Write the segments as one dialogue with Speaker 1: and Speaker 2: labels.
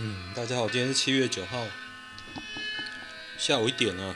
Speaker 1: 嗯，大家好，今天是七月九号，下午一点了。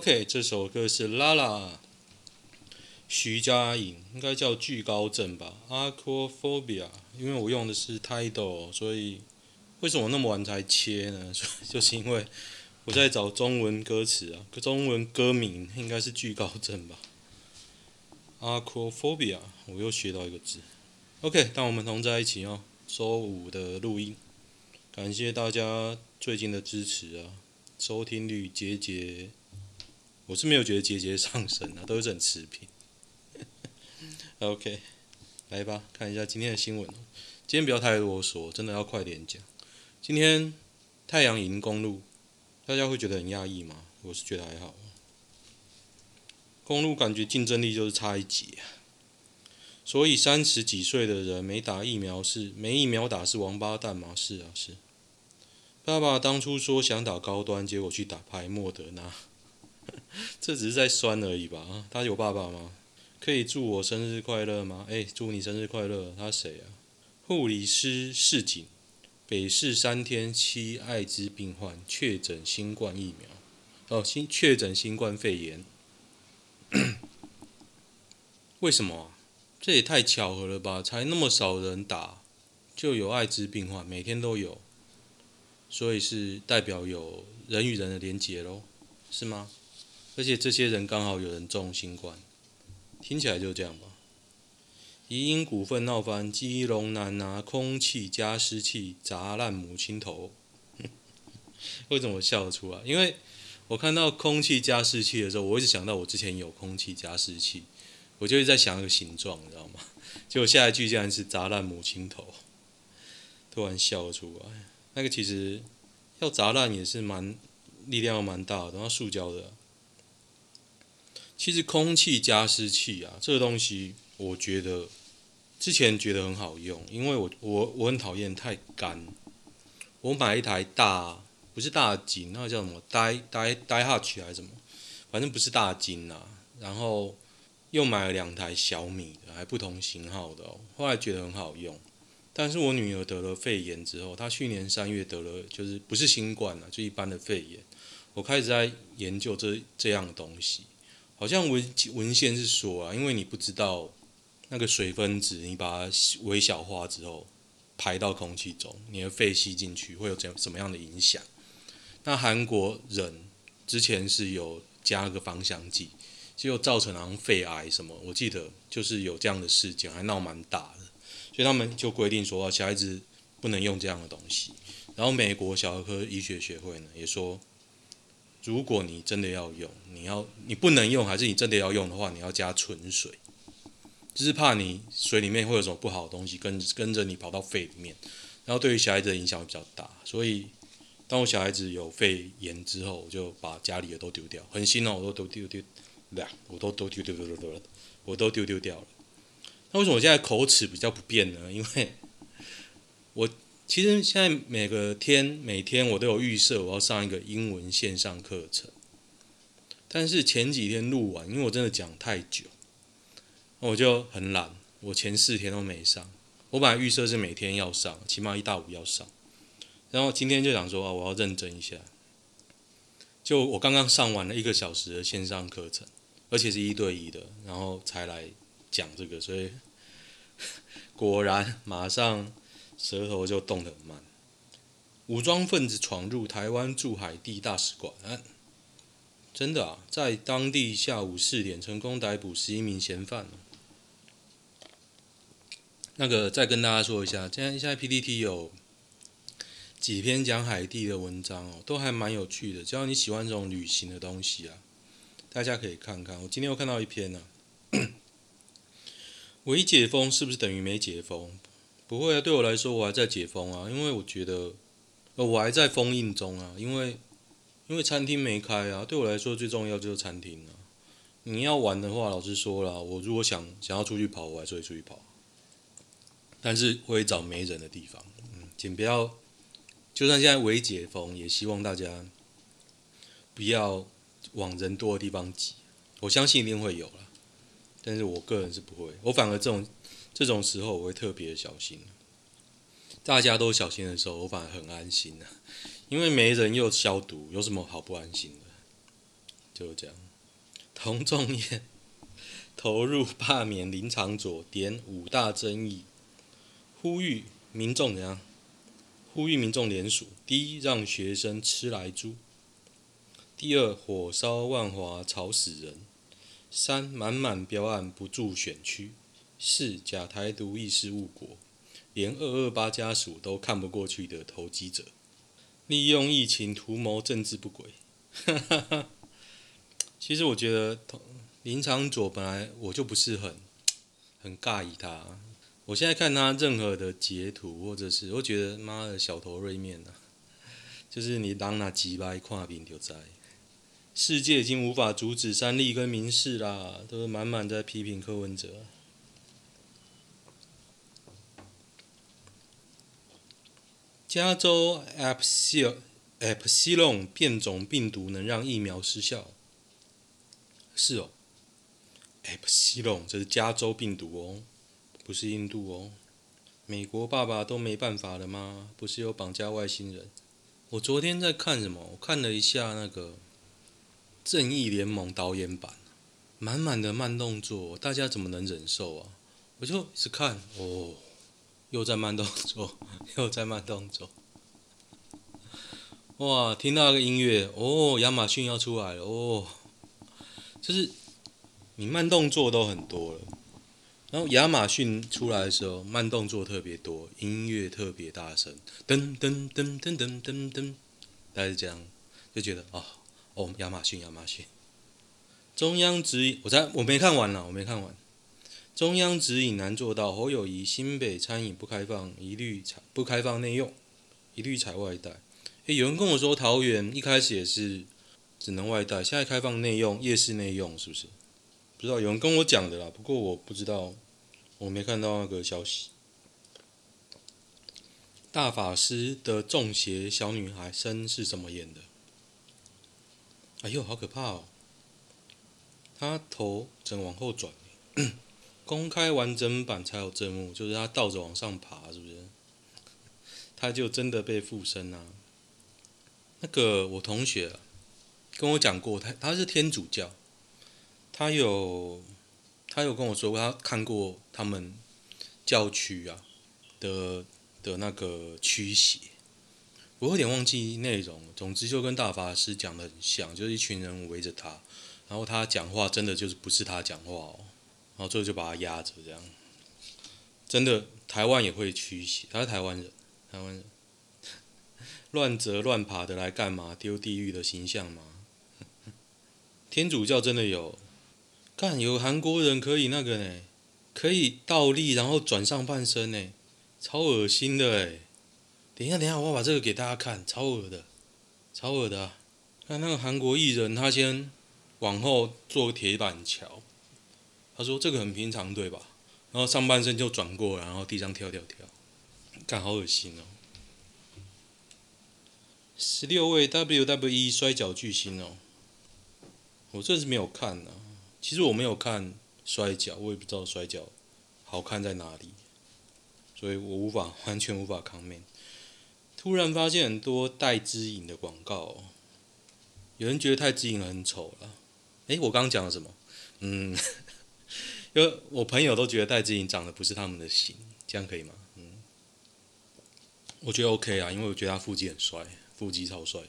Speaker 1: OK，这首歌是拉拉，徐佳莹，应该叫惧高症吧，Aquaphobia。因为我用的是 Tidal，所以为什么那么晚才切呢？就是因为我在找中文歌词啊，中文歌名应该是惧高症吧，Aquaphobia。我又学到一个字。OK，当我们同在一起哦，周五的录音，感谢大家最近的支持啊，收听率节节。我是没有觉得节节上升啊，都是很持平。OK，来吧，看一下今天的新闻。今天不要太啰嗦，真的要快点讲。今天太阳营公路，大家会觉得很压抑吗？我是觉得还好。公路感觉竞争力就是差一截啊。所以三十几岁的人没打疫苗是没疫苗打是王八蛋吗？是啊，是。爸爸当初说想打高端，结果去打牌莫德纳。这只是在酸而已吧？他有爸爸吗？可以祝我生日快乐吗？哎，祝你生日快乐！他谁啊？护理师市警，北市三天七艾滋病患确诊新冠疫苗，哦，新确诊新冠肺炎。为什么啊？这也太巧合了吧？才那么少人打，就有艾滋病患，每天都有，所以是代表有人与人的连结喽，是吗？而且这些人刚好有人中新冠，听起来就这样吧。宜英股份闹翻，基隆男拿空气加湿器砸烂母亲头。为什么我笑得出来？因为我看到空气加湿器的时候，我一直想到我之前有空气加湿器，我就一直在想一个形状，你知道吗？结果下一句竟然是砸烂母亲头，突然笑了出来。那个其实要砸烂也是蛮力量蛮大的，然后塑胶的。其实空气加湿器啊，这个东西我觉得之前觉得很好用，因为我我我很讨厌太干。我买一台大，不是大金，那个叫什么？Die Die Daihatsu 还是什么？反正不是大金啊。然后又买了两台小米的，还不同型号的哦。后来觉得很好用，但是我女儿得了肺炎之后，她去年三月得了，就是不是新冠啊，就一般的肺炎。我开始在研究这这样的东西。好像文文献是说啊，因为你不知道那个水分子，你把它微小化之后排到空气中，你的肺吸进去会有怎什么样的影响？那韩国人之前是有加个芳香剂，结果造成了肺癌什么，我记得就是有这样的事件，还闹蛮大的，所以他们就规定说小孩子不能用这样的东西。然后美国小儿科医学学会呢也说。如果你真的要用，你要你不能用，还是你真的要用的话，你要加纯水，就是怕你水里面会有什么不好的东西跟跟着你跑到肺里面，然后对于小孩子的影响比较大。所以当我小孩子有肺炎之后，我就把家里的都丢掉，很新哦，我都都丢丢，对啊，我都都丢丢丢丢丢了，我都丢丢掉了。那为什么我现在口齿比较不便呢？因为我其实现在每个天每天我都有预设我要上一个英文线上课程，但是前几天录完，因为我真的讲太久，我就很懒，我前四天都没上。我本来预设是每天要上，起码一到五要上，然后今天就想说啊，我要认真一下。就我刚刚上完了一个小时的线上课程，而且是一对一的，然后才来讲这个，所以 果然马上舌头就动得很慢。武装分子闯入台湾驻海地大使馆，真的啊，在当地下午四点成功逮捕十一名嫌犯。那个再跟大家说一下，现在现在 PTT 有几篇讲海地的文章哦，都还蛮有趣的。只要你喜欢这种旅行的东西啊，大家可以看看。我今天又看到一篇呢、啊，微解封是不是等于没解封？不会啊，对我来说我还在解封啊，因为我觉得呃我还在封印中啊，因为因为餐厅没开啊，对我来说最重要就是餐厅啊。你要玩的话，老实说了，我如果想想要出去跑，我还是会出去跑。但是会找没人的地方，嗯，请不要，就算现在微解封，也希望大家不要往人多的地方挤。我相信一定会有了，但是我个人是不会，我反而这种这种时候我会特别小心。大家都小心的时候，我反而很安心的，因为没人又消毒，有什么好不安心的？就这样，童仲彦投入罢免林昶佐，点五大争议。呼吁民众怎样？呼吁民众联署：第一，让学生吃来猪；第二，火烧万华吵死人；三，满满标案不住选区；四，假台独意识误国，连二二八家属都看不过去的投机者，利用疫情图谋政治不轨。其实我觉得林昶佐本来我就不是很很尬意他。我现在看他任何的截图，或者是我觉得妈的小头锐面啊，就是你当那几百跨屏就在，世界已经无法阻止三立跟民视啦，都是满满在批评柯文哲。加州 Epsilon 变种病毒能让疫苗失效？是哦，Epsilon 这是加州病毒哦。不是印度哦，美国爸爸都没办法了吗？不是有绑架外星人？我昨天在看什么？我看了一下那个《正义联盟》导演版，满满的慢动作，大家怎么能忍受啊？我就一直看，哦，又在慢动作，又在慢动作，哇！听到那个音乐，哦，亚马逊要出来了，哦，就是你慢动作都很多了。然后亚马逊出来的时候，慢动作特别多，音乐特别大声，噔噔噔噔噔噔噔，大概是这样，就觉得哦哦，亚马逊亚马逊，中央指引，我在我没看完呢，我没看完，中央指引难做到，侯友宜新北餐饮不开放，一律采不开放内用，一律采外带。诶，有人跟我说桃园一开始也是只能外带，现在开放内用，夜市内用是不是？不知道，有人跟我讲的啦，不过我不知道，我没看到那个消息。大法师的中邪小女孩身是怎么演的？哎呦，好可怕哦！她头整往后转，公开完整版才有正幕，就是他倒着往上爬，是不是？他就真的被附身啊？那个我同学跟我讲过，他他是天主教。他有，他有跟我说过，他看过他们教区啊的的那个驱邪，我有点忘记内容。总之就跟大法师讲的很像，就是一群人围着他，然后他讲话真的就是不是他讲话哦，然后最后就把他压着这样。真的，台湾也会驱邪，他是台湾人，台湾人乱折乱爬的来干嘛？丢地狱的形象吗？天主教真的有。看，有韩国人可以那个呢，可以倒立然后转上半身呢，超恶心的哎！等一下，等一下，我要把这个给大家看，超恶的。超恶的、看那个韩国艺人，他先往后做铁板桥，他说这个很平常对吧？然后上半身就转过，然后地上跳跳跳，看好恶心哦。十六位 WWE 摔角巨星哦，我这是没有看呢、其实我没有看摔角，我也不知道摔角好看在哪里，所以我无法完全无法 comment。突然发现很多戴资颖的广告、哦，有人觉得戴资颖很丑了。诶，我刚刚讲了什么？嗯，因为我朋友都觉得戴志颖长得不是他们的型，这样可以吗？嗯，我觉得 OK 啊，因为我觉得他腹肌很帅，腹肌超帅的。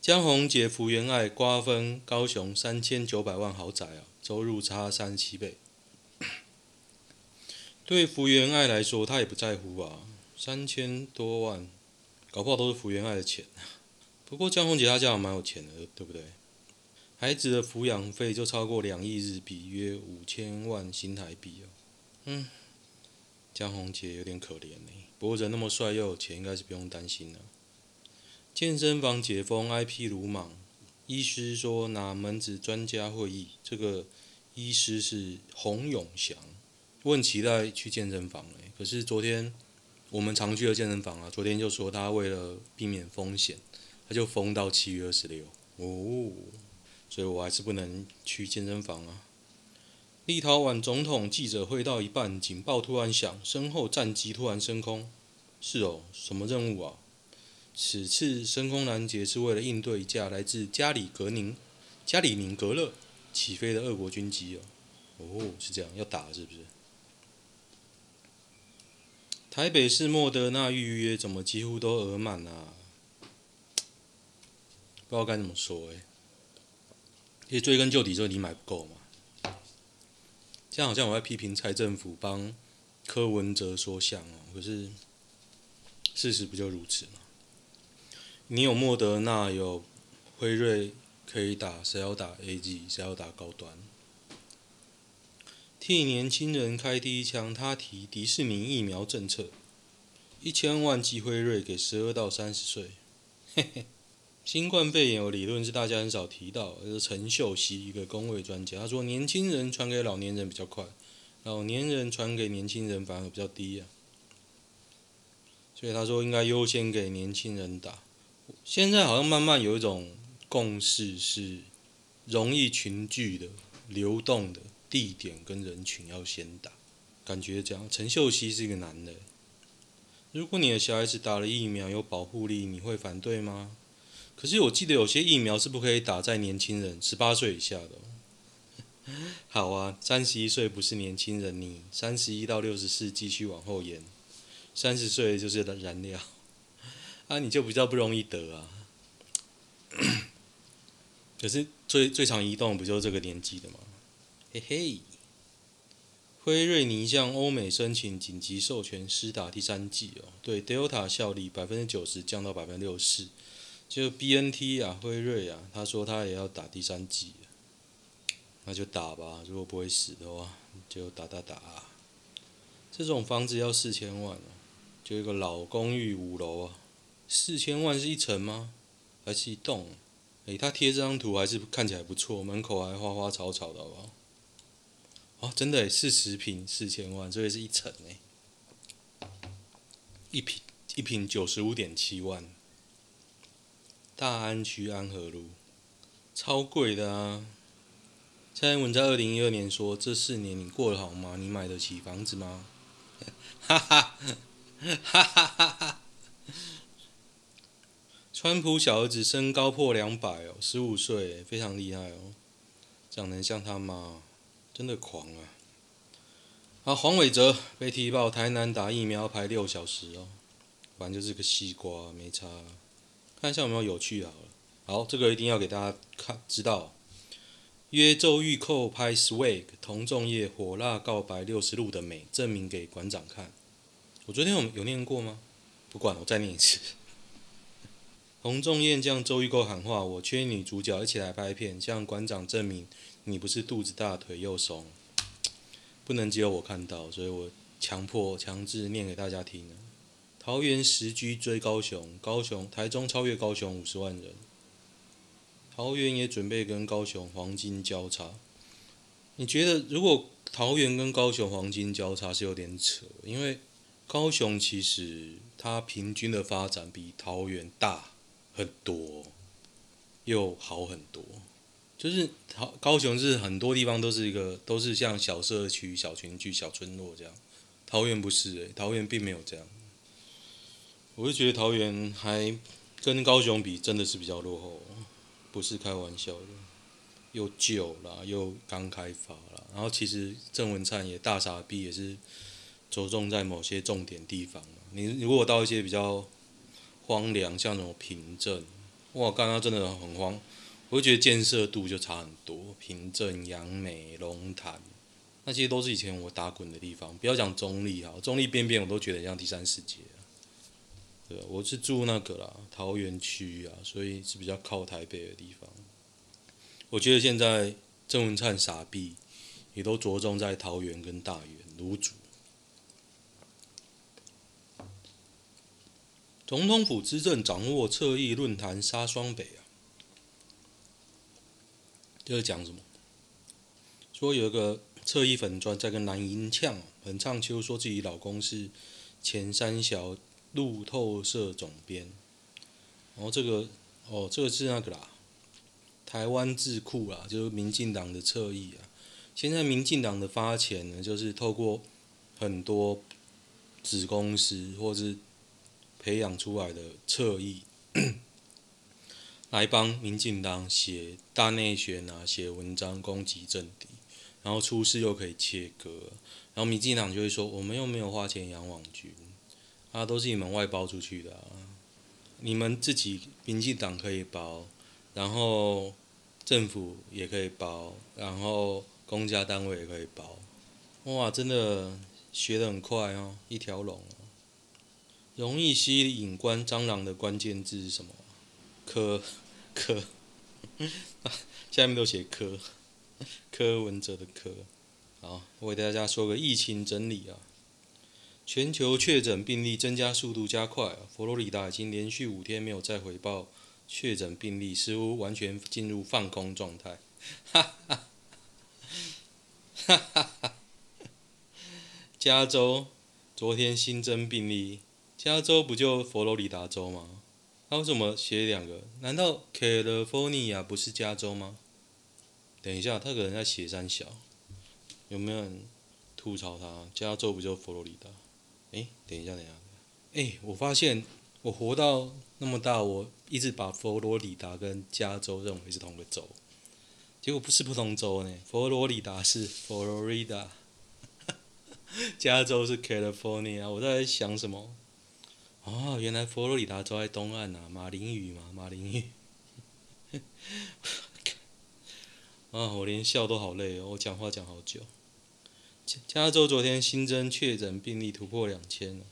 Speaker 1: 江宏杰、福原爱瓜分高雄三千九百万豪宅啊，收入差三十七倍。对福原爱来说，他也不在乎啊，三千多万，搞不好都是福原爱的钱。不过江宏杰他家还蛮有钱的，对不对？孩子的抚养费就超过两亿日币，约五千万新台币哦。嗯，江宏杰有点可怜呢。不过人那么帅又有钱，应该是不用担心了。健身房解封，IP 鲁莽。医师说拿门子专家会议，这个医师是洪永祥。我很期待去健身房诶，可是昨天我们常去的健身房啊，昨天就说他为了避免风险，他就封到七月二十六哦，所以我还是不能去健身房啊。立陶宛总统记者会到一半，警报突然响，身后战机突然升空。是哦，什么任务啊？此次升空拦截是为了应对一架来自加里格宁、加里宁格勒起飞的俄国军机哦。哦，是这样，要打是不是？台北市莫德纳预约怎么几乎都额满啊？不知道该怎么说哎。其实追根究底，就是你买不够嘛。这样好像我在批评蔡政府帮柯文哲说项哦，可是事实不就如此吗？你有莫德纳，有辉瑞可以打，谁要打 A G，谁要打高端？替年轻人开第一枪，他提迪士尼疫苗政策，一千万剂辉瑞给十二到三十岁。嘿嘿，新冠肺炎有理论是大家很少提到，是陈秀熙一个公卫专家，他说年轻人传给老年人比较快，老年人传给年轻人反而比较低啊，所以他说应该优先给年轻人打。现在好像慢慢有一种共识，是容易群聚的、流动的地点跟人群要先打。感觉这样，陈秀熙是一个男的。如果你的小孩子打了疫苗有保护力，你会反对吗？可是我记得有些疫苗是不可以打在年轻人十八岁以下的。好啊，三十一岁不是年轻人，你三十一到六十四继续往后延，三十岁就是燃料。啊、你就比较不容易得啊。可是最最常移动不就是这个年纪的吗？嘿嘿。辉瑞拟向欧美申请紧急授权施打第三剂哦，对 Delta 效力百分之九十降到百分之六十四。就 BNT 啊，辉瑞啊，他说他也要打第三剂，那就打吧。如果不会死的话，就打打打。这种房子要四千万啊，就一个老公寓五楼啊。四千万是一层吗？还是一栋？诶、他贴这张图还是看起来不错，门口还花花草草的，好不好？哦，真的，四十平四千万，这也是一层诶。一平一平九十五点七万。大安区安和路，超贵的啊！蔡英文在二零一二年说：“这四年你过得好吗？你买得起房子吗？”哈哈，哈哈哈哈。川普小儿子身高破两百哦，十五岁，非常厉害哦，长得像他妈，真的狂啊！好，黄伟哲被踢爆，台南打疫苗排六小时哦，反正就是个西瓜，没差。看一下有没有有趣的好。这个一定要给大家看知道。约周玉蔻拍 swag，童仲彦火辣告白六十路的美，证明给馆长看。我昨天有有念过吗？不管，我再念一次。洪仲彦向周玉蔻喊话：“我缺女主角，一起来拍片，向馆长证明你不是肚子大腿又松，不能只有我看到，所以我强迫强制念给大家听。桃园十居追高雄，高雄台中超越高雄五十万人。桃园也准备跟高雄黄金交叉。你觉得如果桃园跟高雄黄金交叉是有点扯？因为高雄其实它平均的发展比桃园大很多，又好很多。就是高高雄是很多地方都是一个都是像小社区、小群聚、小村落这样，桃园不是诶、桃园并没有这样。我就觉得桃园还跟高雄比，真的是比较落后，不是开玩笑的。又旧了，又刚开发了，然后其实郑文灿也大傻逼，也是着重在某些重点地方。你如果到一些比较荒凉，像那种平镇，哇，刚刚真的很荒。我就觉得建设度就差很多，平镇、杨梅、龙潭，那些都是以前我打滚的地方。不要讲中立哈，中立边边我都觉得像第三世界。对，我是住那个啦，桃园区啊，所以是比较靠台北的地方。我觉得现在郑文灿傻逼，也都着重在桃园跟大园芦竹。总统府资政掌握侧翼论坛杀双北啊！这是讲什么？说有一个侧翼粉专在跟蓝营呛，很唱秋，说自己老公是前三小路透社总编。然后这个哦，这个是那个啦，台湾智库啦，就是民进党的侧翼啊。现在民进党的发钱呢，就是透过很多子公司或是培养出来的侧翼。来帮民进党写大内宣啊，写文章攻击政敌，然后出事又可以切割，然后民进党就会说我们又没有花钱养网军，啊，都是你们外包出去的啊，你们自己民进党可以包，然后政府也可以包，然后公家单位也可以包，哇，真的学得很快哦，一条龙哦，容易吸引官蟑螂的关键字是什么？柯。柯，下面都写柯，柯文哲的柯。好，我给大家说个疫情整理啊。全球确诊病例增加速度加快，佛罗里达已经连续五天没有再回报确诊病例，似乎完全进入放空状态。哈哈，哈哈哈。加州昨天新增病例，加州不就佛罗里达州吗？他为什么写两个？难道 California 不是加州吗？等一下，他可能在写三小，有没有人吐槽他？加州不就佛罗里达？诶，等一下，等一下，诶，我发现我活到那么大，我一直把佛罗里达跟加州认为是同个州，结果不是不同州呢。佛罗里达是 Florida，加州是 California，我在想什么？哦，原来佛罗里达州在东岸啊，马林鱼嘛，马林鱼。啊，我连笑都好累哦，我讲话讲好久。加州昨天新增确诊病例突破两千，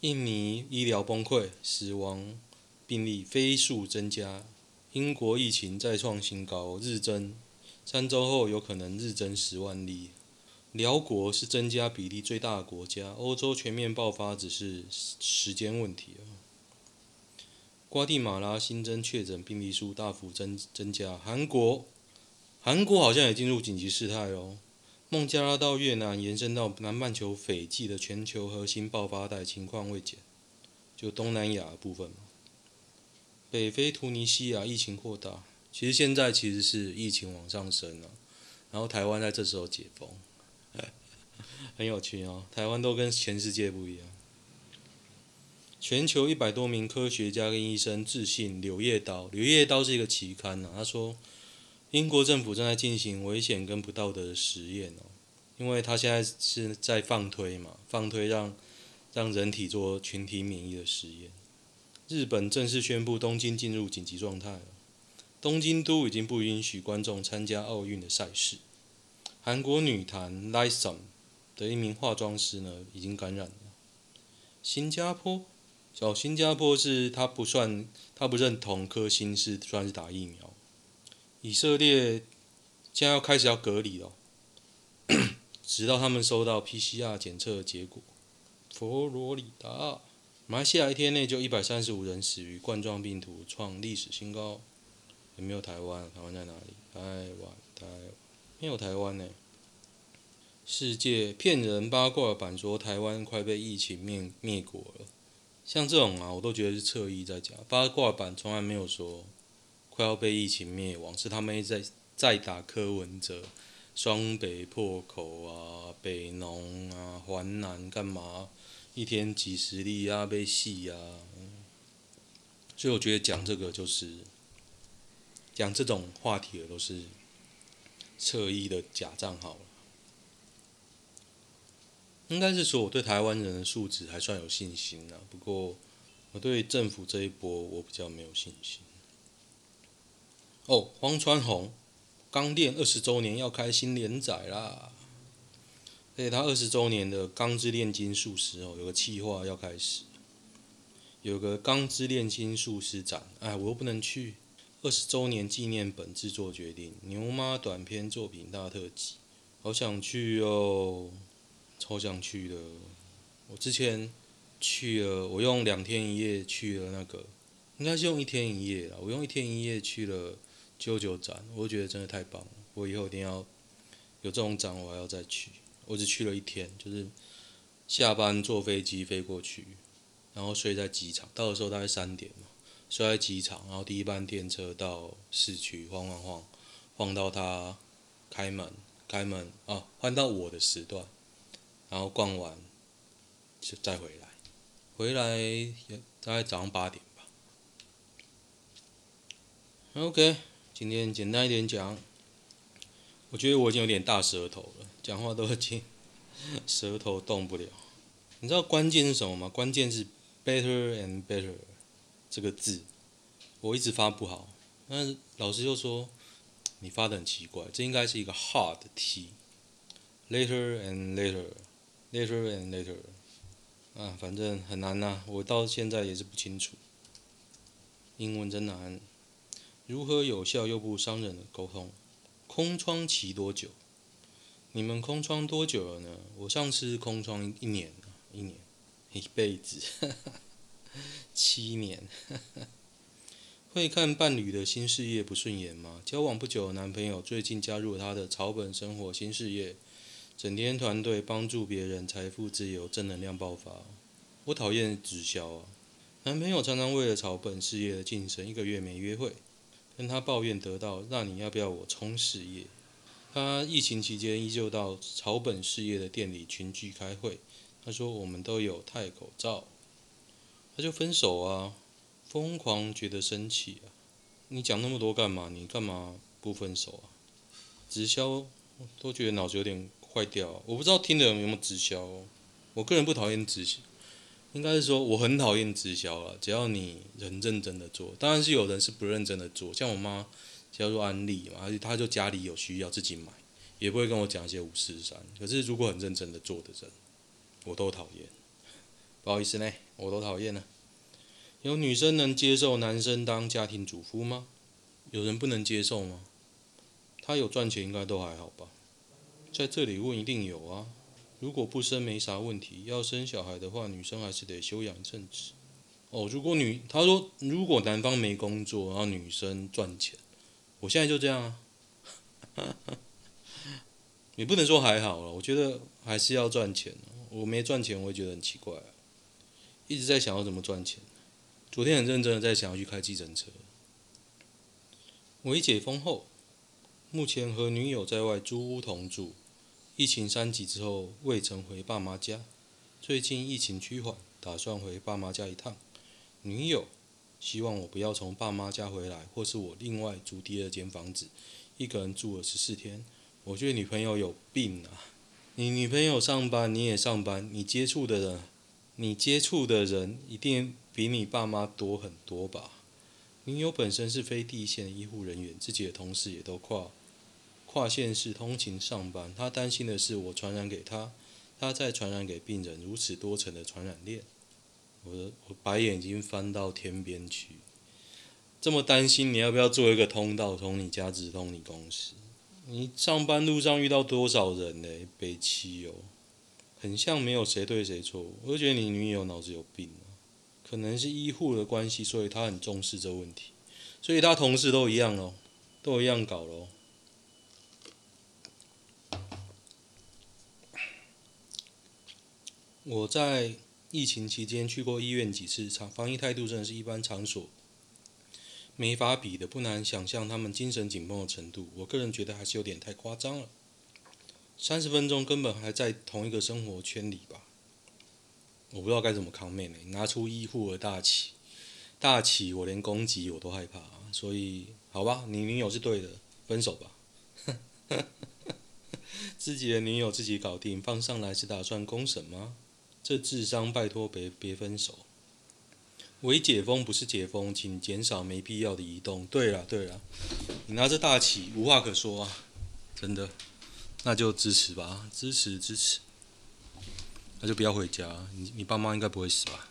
Speaker 1: 印尼医疗崩溃，死亡病例飞速增加，英国疫情再创新高，日增，三周后有可能日增十万例。辽国是增加比例最大的国家，欧洲全面爆发只是时间问题啊。瓜地马拉新增确诊病例数大幅增增加，韩国韩国好像也进入紧急事态哦。孟加拉到越南延伸到南半球斐济的全球核心爆发带情况未减，就东南亚部分。北非突尼西亚疫情扩大，其实现在其实是疫情往上升了，然后台湾在这时候解封。很有趣哦，台湾都跟全世界不一样。全球一百多名科学家跟医生致信《柳叶刀》，《柳叶刀》是一个期刊呐。他说，英国政府正在进行危险跟不道德的实验哦，因为他现在是在放推嘛，放推让让人体做群体免疫的实验。日本正式宣布东京进入紧急状态了，东京都已经不允许观众参加奥运的赛事。韩国女团 Lisa 的一名化妆师呢，已经感染了。新加坡，小新加坡是他不算，他不认同科兴是算是打疫苗。以色列将要开始要隔离了，直到他们收到 PCR 检测结果。佛罗里达，马马来西亚一天内就一百三十五人死于冠状病毒，创历史新高。有没有台湾？台湾在哪里？台湾，台湾，没有台湾呢。世界骗人八卦版说台湾快被疫情灭灭国了，像这种啊，我都觉得是侧翼在讲。八卦版从来没有说快要被疫情灭亡，是他们在在打柯文哲，双北破口啊，北农啊，环南干嘛？一天几十例啊，被戏啊，所以我觉得讲这个就是。讲这种话题的都是侧翼的假账号，应该是说我对台湾人的素质还算有信心的，不过我对政府这一波我比较没有信心。哦，黄传宏《钢炼二十周年要开新连载啦，而且他二十周年的《钢之炼金术师》哦，有个企划要开始，有个《钢之炼金术师展》，哎，我又不能去。二十周年纪念本制作决定，牛妈短篇作品大特辑，好想去哦，超想去的。我之前去了，我用两天一夜去了那个，应该是用一天一夜啦。我用一天一夜去了九九展，我觉得真的太棒了。我以后一定要有这种展，我还要再去。我只去了一天，就是下班坐飞机飞过去，然后睡在机场，到的时候大概三点嘛。睡在机场，然后第一班电车到市区晃晃晃，晃到他开门，开门啊，换到我的时段，然后逛完就再回来，回来也大概早上八点吧。OK，今天简单一点讲，我觉得我已经有点大舌头了，讲话都已经舌头动不了。你知道关键是什么吗？关键是 better and better。这个字我一直发不好，但是老师又说你发的很奇怪，这应该是一个 hard T，later and later，later and later，啊，反正很难呐，我到现在也是不清楚，英文真难，如何有效又不伤人的沟通？空窗期多久？你们空窗多久了呢？我上次空窗一年，一年，一辈子。七年，会看伴侣的新事业不顺眼吗？交往不久的男朋友最近加入了他的草本生活新事业，整天团队帮助别人，财富自由，正能量爆发。我讨厌直销啊！男朋友常常为了草本事业的晋升，一个月没约会，跟他抱怨得到，那你要不要我冲事业？他疫情期间依旧到草本事业的店里群聚开会。他说我们都有戴口罩。他就分手啊，疯狂觉得生气啊！你讲那么多干嘛？你干嘛不分手啊？直销都觉得脑子有点坏掉。我不知道听的人有没有直销。我个人不讨厌直销，应该是说我很讨厌直销了。只要你人认真的做，当然是有人是不认真的做。像我妈叫做安利嘛，而且她就家里有需要自己买，也不会跟我讲一些五四三。可是如果很认真的做的人，我都讨厌。不好意思呢，我都讨厌了。有女生能接受男生当家庭主夫吗？有人不能接受吗？他有赚钱应该都还好吧。在这里问一定有啊。如果不生没啥问题，要生小孩的话，女生还是得休养正职。哦，如果女他说如果男方没工作，然后女生赚钱，我现在就这样啊。也不能说还好了，我觉得还是要赚钱。我没赚钱，我也觉得很奇怪啊。一直在想要怎么赚钱，昨天很认真的在想要去开计程车。我一解封后，目前和女友在外租屋同住，疫情三级之后未曾回爸妈家，最近疫情趋缓，打算回爸妈家一趟。女友希望我不要从爸妈家回来，或是我另外租第二间房子，一个人住了十四天。我觉得女朋友有病啊！你女朋友上班，你也上班，你接触的人。你接触的人一定比你爸妈多很多吧？女友本身是非第一线的医护人员，自己的同事也都跨跨县市通勤上班。他担心的是我传染给他，他再传染给病人，如此多层的传染链。我的我白眼已经翻到天边去，这么担心，你要不要做一个通道，从你家直通你公司？你上班路上遇到多少人呢？北七哦。很像没有谁对谁错，我就觉得你女友脑子有病啊。可能是医护的关系，所以他很重视这问题，所以他同事都一样咯，都一样搞咯。我在疫情期间去过医院几次，场防疫态度真的是一般场所没法比的，不难想象他们精神紧绷的程度。我个人觉得还是有点太夸张了，三十分钟根本还在同一个生活圈里吧。我不知道该怎么抗妹妹，拿出医护的大旗，大旗我连攻击我都害怕，所以好吧，你女友是对的，分手吧。自己的女友自己搞定，放上来是打算公审吗？这智商，拜托别别分手。微解封不是解封，请减少没必要的移动。对了对了，你拿着大旗，无话可说啊，真的，那就支持吧，支持支持。那就不要回家，你你爸妈应该不会死吧？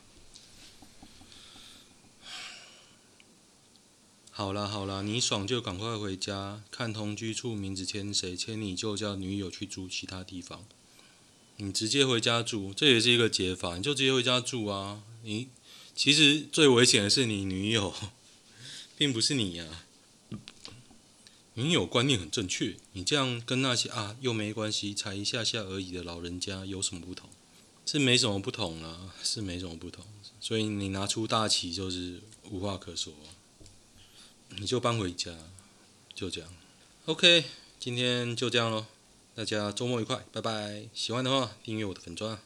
Speaker 1: 好啦好啦，你爽就赶快回家，看同居处名字签谁，签你就叫女友去住其他地方。你直接回家住，这也是一个解法。你就直接回家住啊！你其实最危险的是你女友，并不是你呀、啊。女友观念很正确，你这样跟那些啊又没关系，才一下下而已的老人家有什么不同？是没什么不同啊，是没什么不同。所以你拿出大旗就是无话可说，你就搬回家，就这样。OK，今天就这样喽。大家周末愉快，拜拜！喜欢的话订阅我的粉钻。